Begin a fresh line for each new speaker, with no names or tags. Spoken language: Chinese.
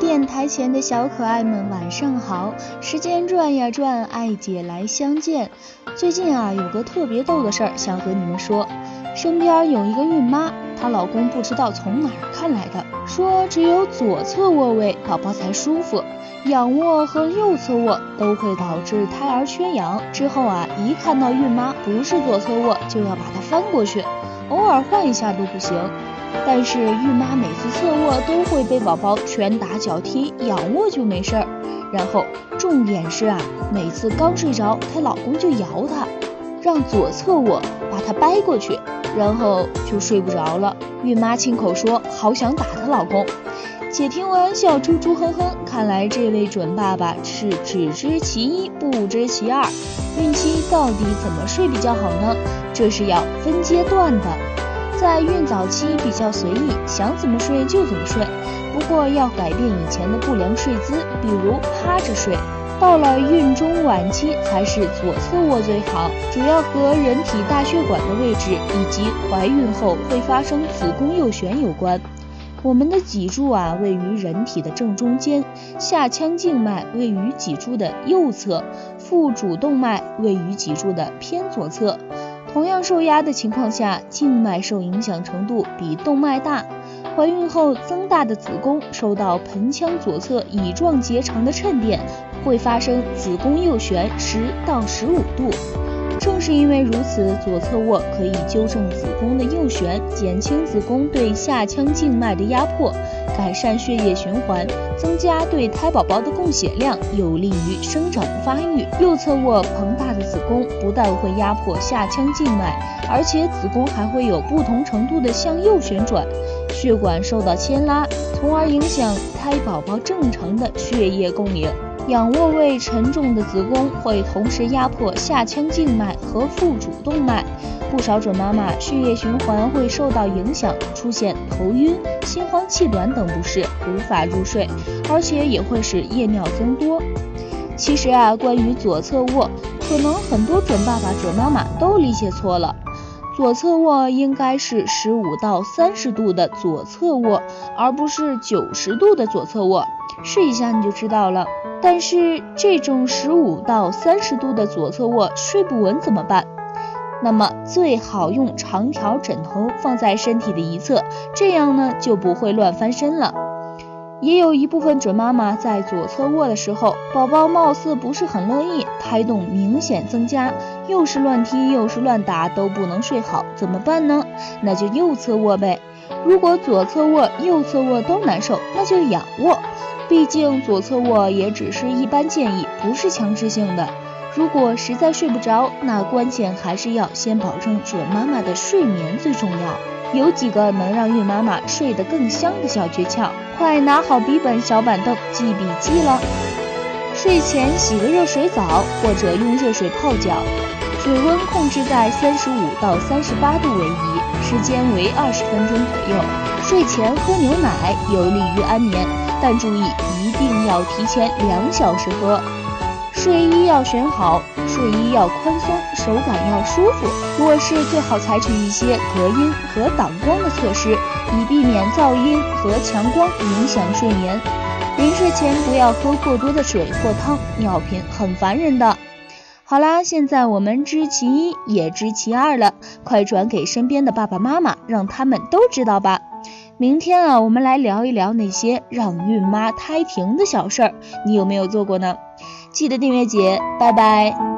电台前的小可爱们，晚上好！时间转呀转，爱姐来相见。最近啊，有个特别逗的事儿想和你们说。身边有一个孕妈，她老公不知道从哪儿看来的，说只有左侧卧位宝宝才舒服，仰卧和右侧卧都会导致胎儿缺氧。之后啊，一看到孕妈不是左侧卧，就要把她翻过去，偶尔换一下都不行。但是孕妈每次侧卧都会被宝宝拳打脚踢，仰卧就没事儿。然后重点是啊，每次刚睡着，她老公就摇她，让左侧卧把她掰过去，然后就睡不着了。孕妈亲口说，好想打她老公。且听完笑猪猪哼哼，看来这位准爸爸是只知其一不知其二。孕期到底怎么睡比较好呢？这是要分阶段的。在孕早期比较随意，想怎么睡就怎么睡。不过要改变以前的不良睡姿，比如趴着睡。到了孕中晚期，还是左侧卧最好，主要和人体大血管的位置以及怀孕后会发生子宫右旋有关。我们的脊柱啊，位于人体的正中间，下腔静脉位于脊柱的右侧，腹主动脉位于脊柱的偏左侧。同样受压的情况下，静脉受影响程度比动脉大。怀孕后增大的子宫受到盆腔左侧乙状结肠的衬垫，会发生子宫右旋十到十五度。正是因为如此，左侧卧可以纠正子宫的右旋，减轻子宫对下腔静脉的压迫。改善血液循环，增加对胎宝宝的供血量，有利于生长发育。右侧卧膨大的子宫不但会压迫下腔静脉，而且子宫还会有不同程度的向右旋转，血管受到牵拉，从而影响胎宝宝正常的血液供应。仰卧位沉重的子宫会同时压迫下腔静脉和腹主动脉，不少准妈妈血液循环会受到影响，出现头晕、心慌气短等不适，无法入睡，而且也会使夜尿增多。其实啊，关于左侧卧，可能很多准爸爸、准妈妈都理解错了。左侧卧应该是十五到三十度的左侧卧，而不是九十度的左侧卧。试一下你就知道了。但是这种十五到三十度的左侧卧睡不稳怎么办？那么最好用长条枕头放在身体的一侧，这样呢就不会乱翻身了。也有一部分准妈妈在左侧卧的时候，宝宝貌似不是很乐意，胎动明显增加，又是乱踢又是乱打，都不能睡好，怎么办呢？那就右侧卧呗。如果左侧卧、右侧卧都难受，那就仰卧。毕竟左侧卧也只是一般建议，不是强制性的。如果实在睡不着，那关键还是要先保证准妈妈的睡眠最重要。有几个能让孕妈妈睡得更香的小诀窍，快拿好笔本、小板凳记笔记了。睡前洗个热水澡，或者用热水泡脚，水温控制在三十五到三十八度为宜，时间为二十分钟左右。睡前喝牛奶有利于安眠。但注意，一定要提前两小时喝。睡衣要选好，睡衣要宽松，手感要舒服。卧室最好采取一些隔音和挡光的措施，以避免噪音和强光影响睡眠。临睡前不要喝过多的水或汤，尿频很烦人的。好啦，现在我们知其一，也知其二了，快转给身边的爸爸妈妈，让他们都知道吧。明天啊，我们来聊一聊那些让孕妈胎停的小事儿，你有没有做过呢？记得订阅姐，拜拜。